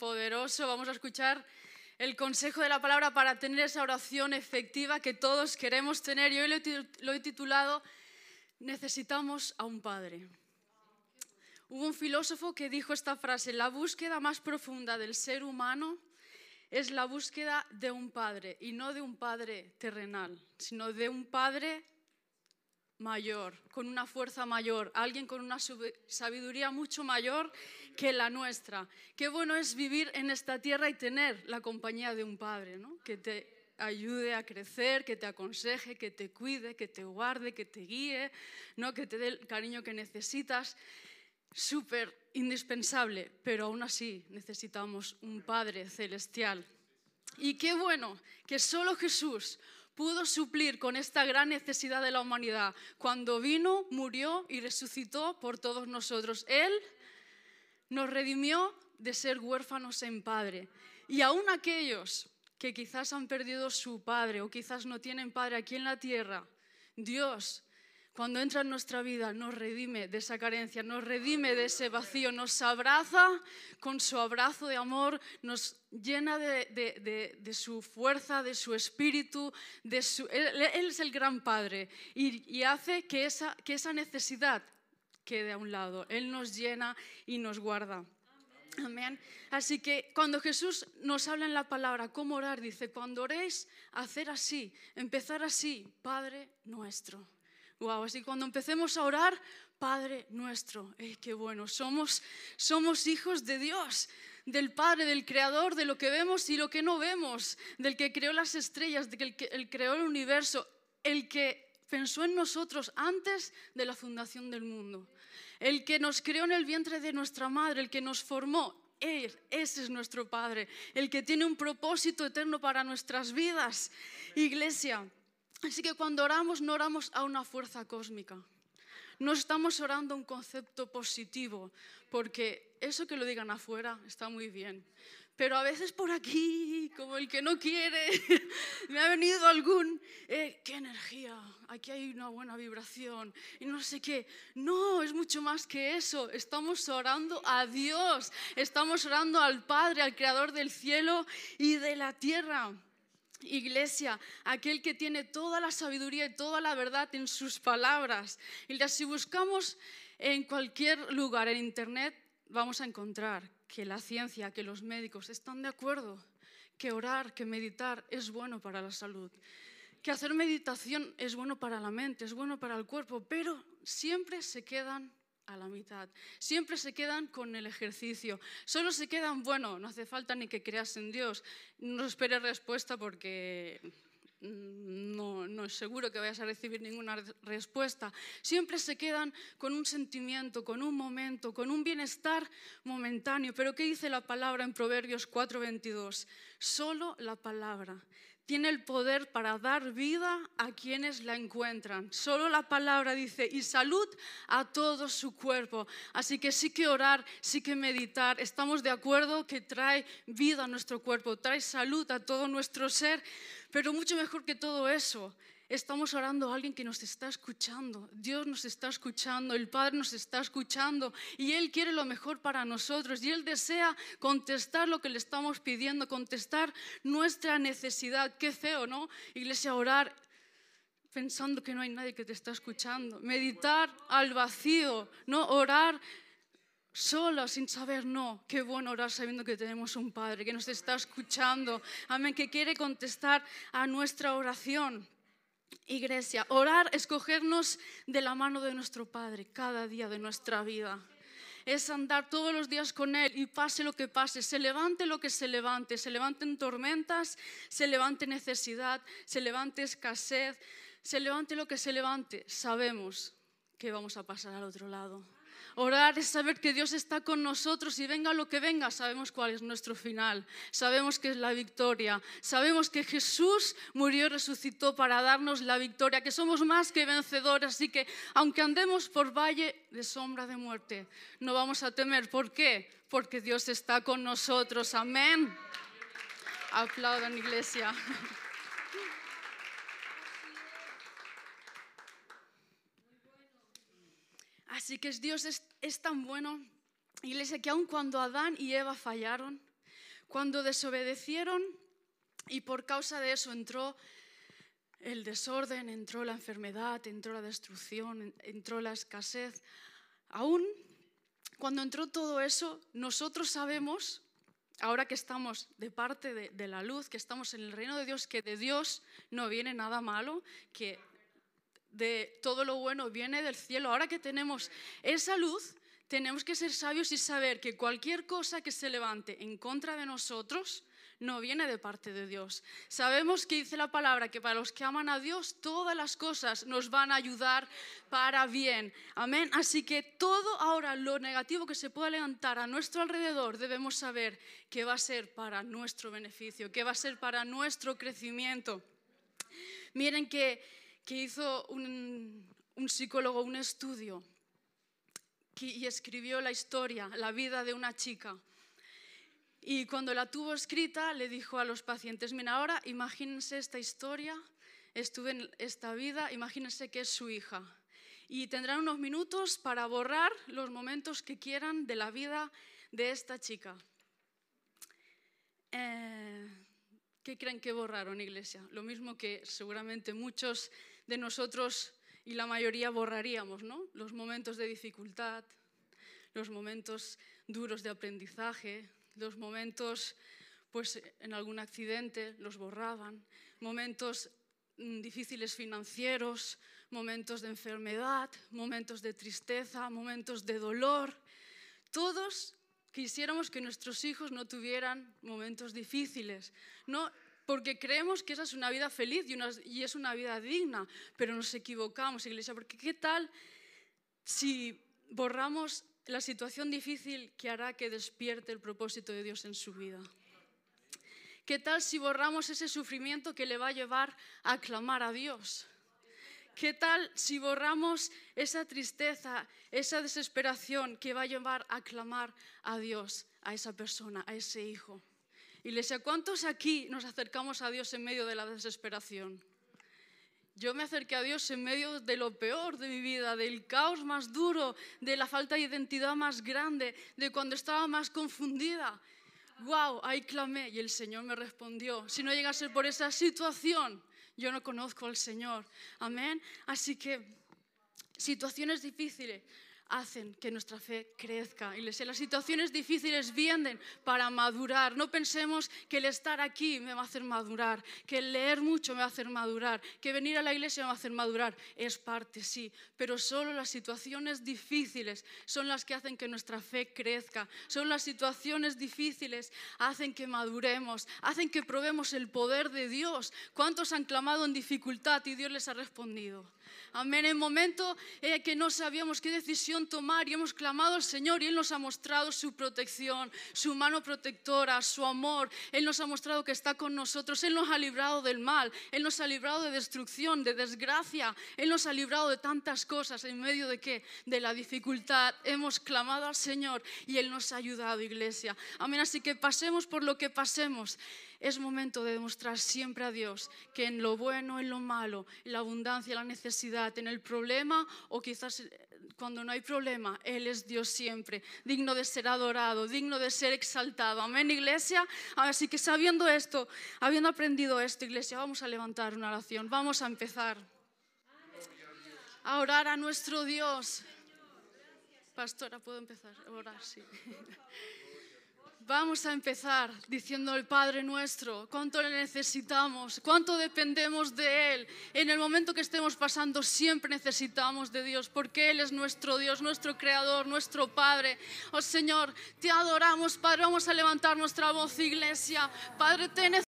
poderoso. Vamos a escuchar el consejo de la palabra para tener esa oración efectiva que todos queremos tener. Y hoy lo he titulado Necesitamos a un Padre. Hubo un filósofo que dijo esta frase, la búsqueda más profunda del ser humano es la búsqueda de un padre, y no de un padre terrenal, sino de un padre mayor, con una fuerza mayor, alguien con una sabiduría mucho mayor que la nuestra. Qué bueno es vivir en esta tierra y tener la compañía de un padre, ¿no? que te ayude a crecer, que te aconseje, que te cuide, que te guarde, que te guíe, ¿no? que te dé el cariño que necesitas. Súper indispensable, pero aún así necesitamos un Padre celestial. Y qué bueno que solo Jesús pudo suplir con esta gran necesidad de la humanidad cuando vino, murió y resucitó por todos nosotros. Él nos redimió de ser huérfanos en Padre. Y aún aquellos que quizás han perdido su Padre o quizás no tienen Padre aquí en la tierra, Dios cuando entra en nuestra vida, nos redime de esa carencia, nos redime de ese vacío, nos abraza con su abrazo de amor, nos llena de, su fuerza, de su espíritu. De su, él, es el gran Padre y, hace que esa, que esa necesidad quede a un lado. Él nos llena y nos guarda. Amén. Así que cuando Jesús nos habla en la palabra cómo orar, dice, cuando oréis, hacer así, empezar así, Padre nuestro. Wow, así cuando empecemos a orar, Padre nuestro, eh, qué bueno, somos, somos hijos de Dios, del Padre, del Creador, de lo que vemos y lo que no vemos, del que creó las estrellas, del que el creó el universo, el que pensó en nosotros antes de la fundación del mundo, el que nos creó en el vientre de nuestra madre, el que nos formó. Él, ese es nuestro Padre, el que tiene un propósito eterno para nuestras vidas. Iglesia, Así que cuando oramos no oramos a una fuerza cósmica. No estamos orando un concepto positivo, porque eso que lo digan afuera está muy bien. Pero a veces por aquí, como el que no quiere, me ha venido algún, eh, qué energía, aquí hay una buena vibración y no sé qué. No, es mucho más que eso. Estamos orando a Dios, estamos orando al Padre, al Creador del cielo y de la tierra. Iglesia, aquel que tiene toda la sabiduría y toda la verdad en sus palabras. Y si buscamos en cualquier lugar en Internet, vamos a encontrar que la ciencia, que los médicos están de acuerdo, que orar, que meditar es bueno para la salud, que hacer meditación es bueno para la mente, es bueno para el cuerpo, pero siempre se quedan a la mitad. Siempre se quedan con el ejercicio. Solo se quedan, bueno, no hace falta ni que creas en Dios. No esperes respuesta porque no, no, es seguro que vayas a recibir ninguna respuesta. Siempre se quedan con un sentimiento, con un momento, con un bienestar momentáneo. Pero ¿qué dice la palabra en Proverbios 4:22? Solo la palabra tiene el poder para dar vida a quienes la encuentran. Solo la palabra dice, y salud a todo su cuerpo. Así que sí que orar, sí que meditar. Estamos de acuerdo que trae vida a nuestro cuerpo, trae salud a todo nuestro ser, pero mucho mejor que todo eso Estamos orando a alguien que nos está escuchando. Dios nos está escuchando, el Padre nos está escuchando y Él quiere lo mejor para nosotros y Él desea contestar lo que le estamos pidiendo, contestar nuestra necesidad. Qué feo, ¿no? Iglesia, orar pensando que no hay nadie que te está escuchando. Meditar al vacío, ¿no? Orar sola, sin saber, no. Qué bueno orar sabiendo que tenemos un Padre que nos está escuchando. Amén, que quiere contestar a nuestra oración. Iglesia, orar, escogernos de la mano de nuestro Padre cada día de nuestra vida. Es andar todos los días con Él y pase lo que pase, se levante lo que se levante, se levanten tormentas, se levante necesidad, se levante escasez, se levante lo que se levante, sabemos que vamos a pasar al otro lado. Orar es saber que Dios está con nosotros y venga lo que venga, sabemos cuál es nuestro final, sabemos que es la victoria, sabemos que Jesús murió y resucitó para darnos la victoria, que somos más que vencedores, así que aunque andemos por valle de sombra de muerte, no vamos a temer. ¿Por qué? Porque Dios está con nosotros. Amén. Aplaudan, iglesia. Así que Dios es, tan bueno, iglesia, que aun cuando Adán y Eva fallaron, Cuando desobedecieron y por causa de eso entró el desorden, entró la enfermedad, entró la destrucción, entró la escasez. Aún cuando entró todo eso, nosotros sabemos, ahora que estamos de parte de, la luz, que estamos en el reino de Dios, que de Dios no viene nada malo, que de todo lo bueno viene del cielo. Ahora que tenemos esa luz, tenemos que ser sabios y saber que cualquier cosa que se levante en contra de nosotros, no viene de parte de Dios. Sabemos que dice la palabra que para los que aman a Dios todas las cosas nos van a ayudar para bien. Amén. Así que todo ahora lo negativo que se pueda levantar a nuestro alrededor debemos saber que va a ser para nuestro beneficio, que va a ser para nuestro crecimiento. Miren que, hizo un, psicólogo un estudio y escribió la historia, la vida de una chica y cuando la tuvo escrita, le dijo a los pacientes, mira, ahora imagínense esta historia, estuve en esta vida, imagínense que es su hija. Y tendrán unos minutos para borrar los momentos que quieran de la vida de esta chica. Eh, ¿Qué creen que borraron, iglesia? Lo mismo que seguramente muchos de nosotros y la mayoría borraríamos, ¿no? Los momentos de dificultad, los momentos duros de aprendizaje, los momentos pues en algún accidente los borraban, momentos mm, difíciles financieros, momentos de enfermedad, momentos de tristeza, momentos de dolor. Todos quisiéramos que nuestros hijos no tuvieran momentos difíciles, no porque creemos que esa es una vida feliz y, es una vida digna, pero nos equivocamos, iglesia, porque ¿qué tal si borramos la situación difícil que hará que despierte el propósito de Dios en su vida. ¿Qué tal si borramos ese sufrimiento que le va a llevar a clamar a Dios? ¿Qué tal si borramos esa tristeza, esa desesperación que va a llevar a clamar a Dios, a esa persona, a ese hijo? Iglesia, ¿cuántos aquí nos acercamos a Dios en medio de la desesperación? Yo me acerqué a Dios en medio de lo peor de mi vida, del caos más duro, de la falta de identidad más grande, de cuando estaba más confundida. ¡Wow! Ahí clamé y el Señor me respondió. Si no llega a ser por esa situación, yo no conozco al Señor. Amén. Así que situaciones difíciles, hacen que nuestra fe crezca. Y las situaciones difíciles vienen para madurar. No pensemos que el estar aquí me va a hacer madurar, que el leer mucho me va a hacer madurar, que venir a la iglesia me va a hacer madurar. Es parte, sí, pero solo las situaciones difíciles son las que hacen que nuestra fe crezca. Son las situaciones difíciles hacen que maduremos, hacen que probemos el poder de Dios. ¿Cuántos han clamado en dificultad y Dios les ha respondido? Amén. En el momento eh, que no sabíamos qué decisión tomar y hemos clamado al Señor y Él nos ha mostrado su protección, su mano protectora, su amor. Él nos ha mostrado que está con nosotros. Él nos ha librado del mal. Él nos ha librado de destrucción, de desgracia. Él nos ha librado de tantas cosas. ¿En medio de qué? De la dificultad. Hemos clamado al Señor y Él nos ha ayudado, iglesia. Amén. Así que pasemos por lo que pasemos. Es momento de demostrar siempre a Dios que en lo bueno, en lo malo, en la abundancia, en la necesidad, en el problema o quizás eh, cuando no hay problema, Él es Dios siempre, digno de ser adorado, digno de ser exaltado. Amén, iglesia. Así que sabiendo esto, habiendo aprendido esto, iglesia, vamos a levantar una oración. Vamos a empezar a orar a nuestro Dios. Pastora, ¿puedo empezar a orar? Sí. Vamos a empezar diciendo el Padre nuestro, cuánto le necesitamos, cuánto dependemos de Él. En el momento que estemos pasando siempre necesitamos de Dios, porque Él es nuestro Dios, nuestro Creador, nuestro Padre. Oh Señor, te adoramos, Padre, vamos a levantar nuestra voz, iglesia. Padre, te